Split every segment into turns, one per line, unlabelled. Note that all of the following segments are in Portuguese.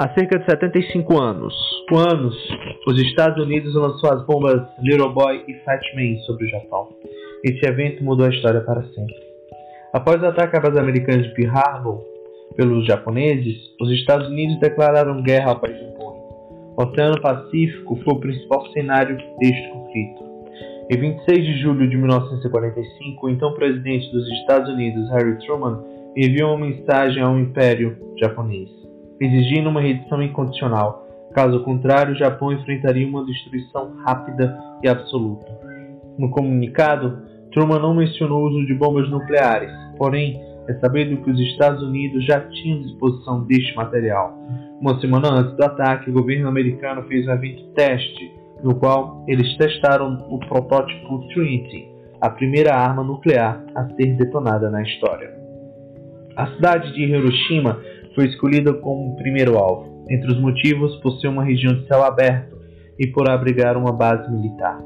Há cerca de 75 anos, anos, os Estados Unidos lançou as bombas Little Boy e Fat Man sobre o Japão. Esse evento mudou a história para sempre. Após o ataque à base americana de Pearl Harbor pelos japoneses, os Estados Unidos declararam guerra ao país Japão. O Oceano Pacífico foi o principal cenário deste conflito. Em 26 de julho de 1945, o então presidente dos Estados Unidos, Harry Truman, enviou uma mensagem ao Império Japonês exigindo uma rendição incondicional. Caso contrário, o Japão enfrentaria uma destruição rápida e absoluta. No comunicado, Truman não mencionou o uso de bombas nucleares, porém, é sabido que os Estados Unidos já tinham disposição deste material. Uma semana antes do ataque, o governo americano fez um evento teste, no qual eles testaram o protótipo Trinity, a primeira arma nuclear a ser detonada na história. A cidade de Hiroshima foi escolhida como primeiro alvo, entre os motivos por ser uma região de céu aberto e por abrigar uma base militar.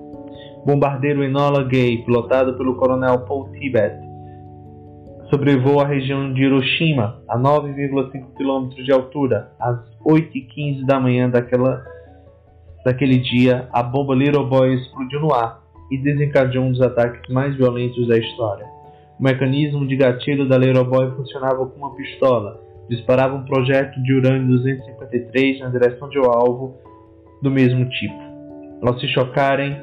Bombardeiro Enola Gay, pilotado pelo coronel Paul Tibet, sobrevoou a região de Hiroshima a 9,5 km de altura, às 8h15 da manhã daquela, daquele dia, a bomba Little Boy explodiu no ar e desencadeou um dos ataques mais violentos da história. O mecanismo de gatilho da Little Boy funcionava como uma pistola, disparava um projétil de urânio 253 na direção de um alvo do mesmo tipo. Ao se chocarem,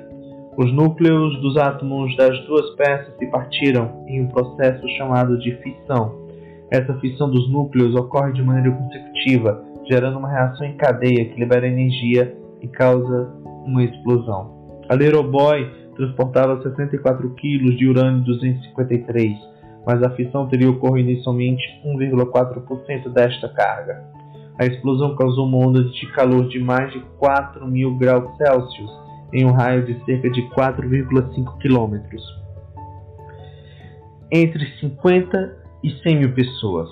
os núcleos dos átomos das duas peças se partiram em um processo chamado de fissão. Essa fissão dos núcleos ocorre de maneira consecutiva, gerando uma reação em cadeia que libera energia e causa uma explosão. A Little Boy transportava 64 kg de urânio 253 mas a fissão teria ocorrido em somente 1,4% desta carga. A explosão causou uma onda de calor de mais de 4 mil graus Celsius em um raio de cerca de 4,5 quilômetros. Entre 50 e 100 mil pessoas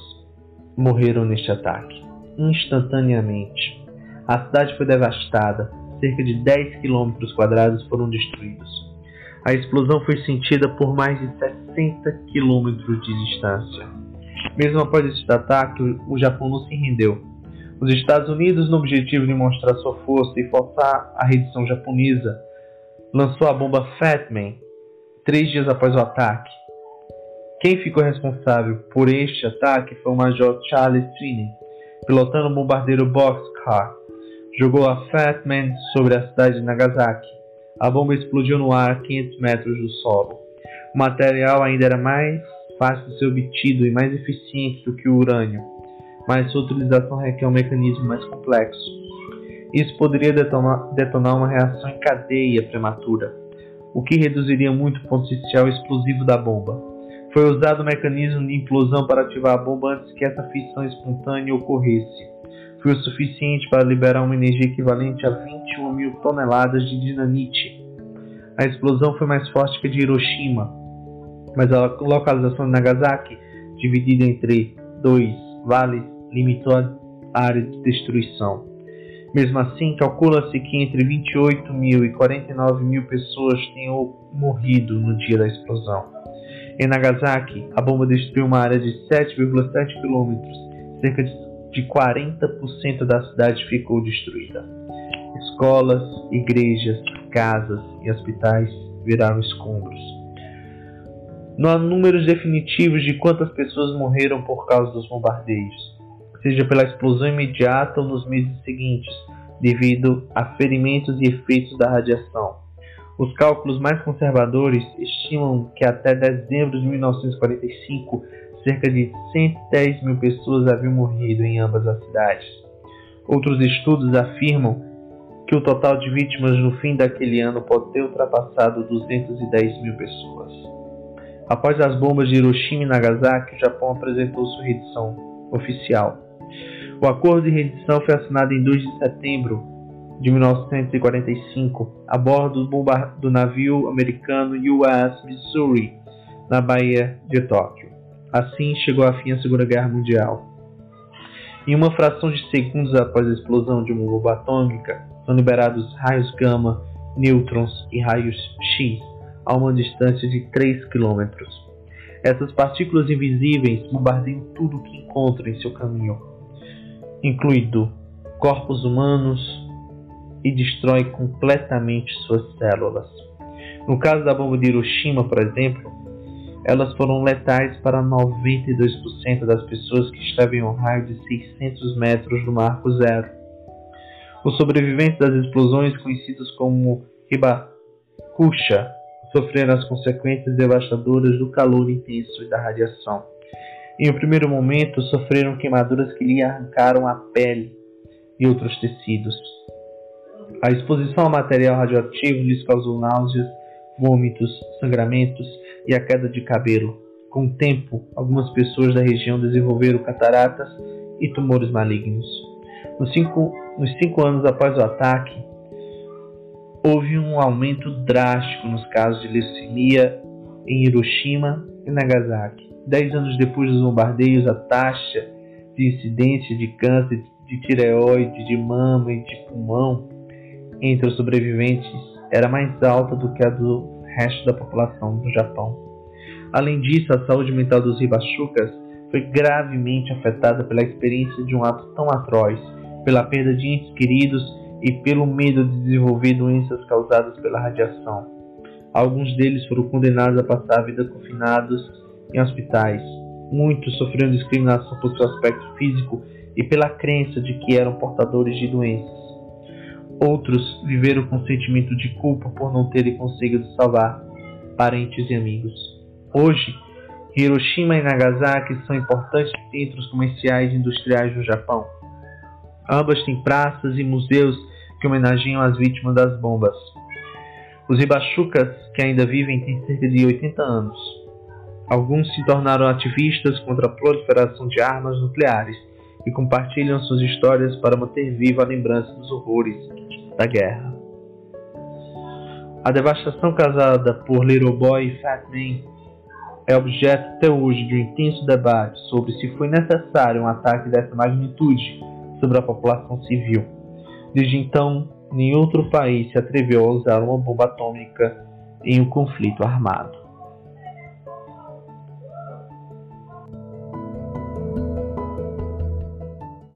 morreram neste ataque, instantaneamente. A cidade foi devastada, cerca de 10 quilômetros quadrados foram destruídos. A explosão foi sentida por mais de 60 quilômetros de distância. Mesmo após este ataque, o Japão não se rendeu. Os Estados Unidos, no objetivo de mostrar sua força e forçar a rendição japonesa, lançou a bomba Fat Man três dias após o ataque. Quem ficou responsável por este ataque foi o Major Charles Trinney, pilotando o bombardeiro Boxcar. Jogou a Fat Man sobre a cidade de Nagasaki a bomba explodiu no ar a 500 metros do solo. O material ainda era mais fácil de ser obtido e mais eficiente do que o urânio, mas sua utilização requer um mecanismo mais complexo. Isso poderia detonar, detonar uma reação em cadeia prematura, o que reduziria muito o potencial explosivo da bomba. Foi usado o mecanismo de implosão para ativar a bomba antes que essa fissão espontânea ocorresse foi o suficiente para liberar uma energia equivalente a 21 mil toneladas de dinamite. A explosão foi mais forte que a de Hiroshima, mas a localização de Nagasaki, dividida entre dois vales, limitou a área de destruição. Mesmo assim, calcula-se que entre 28 mil e 49 mil pessoas tenham morrido no dia da explosão. Em Nagasaki, a bomba destruiu uma área de 7,7 km, cerca de de 40% da cidade ficou destruída. Escolas, igrejas, casas e hospitais viraram escombros. Não há números definitivos de quantas pessoas morreram por causa dos bombardeios, seja pela explosão imediata ou nos meses seguintes, devido a ferimentos e efeitos da radiação. Os cálculos mais conservadores estimam que até dezembro de 1945 cerca de 110 mil pessoas haviam morrido em ambas as cidades. Outros estudos afirmam que o total de vítimas no fim daquele ano pode ter ultrapassado 210 mil pessoas. Após as bombas de Hiroshima e Nagasaki, o Japão apresentou sua rendição oficial. O acordo de rendição foi assinado em 2 de setembro de 1945 a bordo do, navio americano USS Missouri, na Baía de Tóquio. Assim chegou a fim a Segunda Guerra Mundial. Em uma fração de segundos após a explosão de uma bomba atômica, são liberados raios gama, nêutrons e raios X a uma distância de 3 km. Essas partículas invisíveis bombardeiam tudo que encontram em seu caminho, incluindo corpos humanos e destrói completamente suas células. No caso da bomba de Hiroshima, por exemplo, elas foram letais para 92% das pessoas que estavam em um raio de 600 metros do marco zero. Os sobreviventes das explosões, conhecidos como Hibakusha, sofreram as consequências devastadoras do calor intenso e da radiação. Em um primeiro momento, sofreram queimaduras que lhe arrancaram a pele e outros tecidos. A exposição a material radioativo lhes causou náuseas, vômitos, sangramentos e a queda de cabelo. Com o tempo, algumas pessoas da região desenvolveram cataratas e tumores malignos. Nos cinco, nos cinco anos após o ataque, houve um aumento drástico nos casos de leucemia em Hiroshima e Nagasaki. Dez anos depois dos bombardeios, a taxa de incidência de câncer de tireoide, de mama e de pulmão entre os sobreviventes era mais alta do que a do resto da população do Japão. Além disso, a saúde mental dos Hibashukas foi gravemente afetada pela experiência de um ato tão atroz, pela perda de entes queridos e pelo medo de desenvolver doenças causadas pela radiação. Alguns deles foram condenados a passar a vida confinados em hospitais. Muitos sofreram discriminação por seu aspecto físico e pela crença de que eram portadores de doenças. Outros viveram com sentimento de culpa por não terem conseguido salvar parentes e amigos. Hoje, Hiroshima e Nagasaki são importantes centros comerciais e industriais do Japão. Ambas têm praças e museus que homenageiam as vítimas das bombas. Os Ibashukas, que ainda vivem, têm cerca de 80 anos. Alguns se tornaram ativistas contra a proliferação de armas nucleares e compartilham suas histórias para manter viva a lembrança dos horrores da guerra. A devastação causada por Little Boy e Fat Man é objeto até hoje de um intenso debate sobre se foi necessário um ataque dessa magnitude sobre a população civil. Desde então, nenhum outro país se atreveu a usar uma bomba atômica em um conflito armado.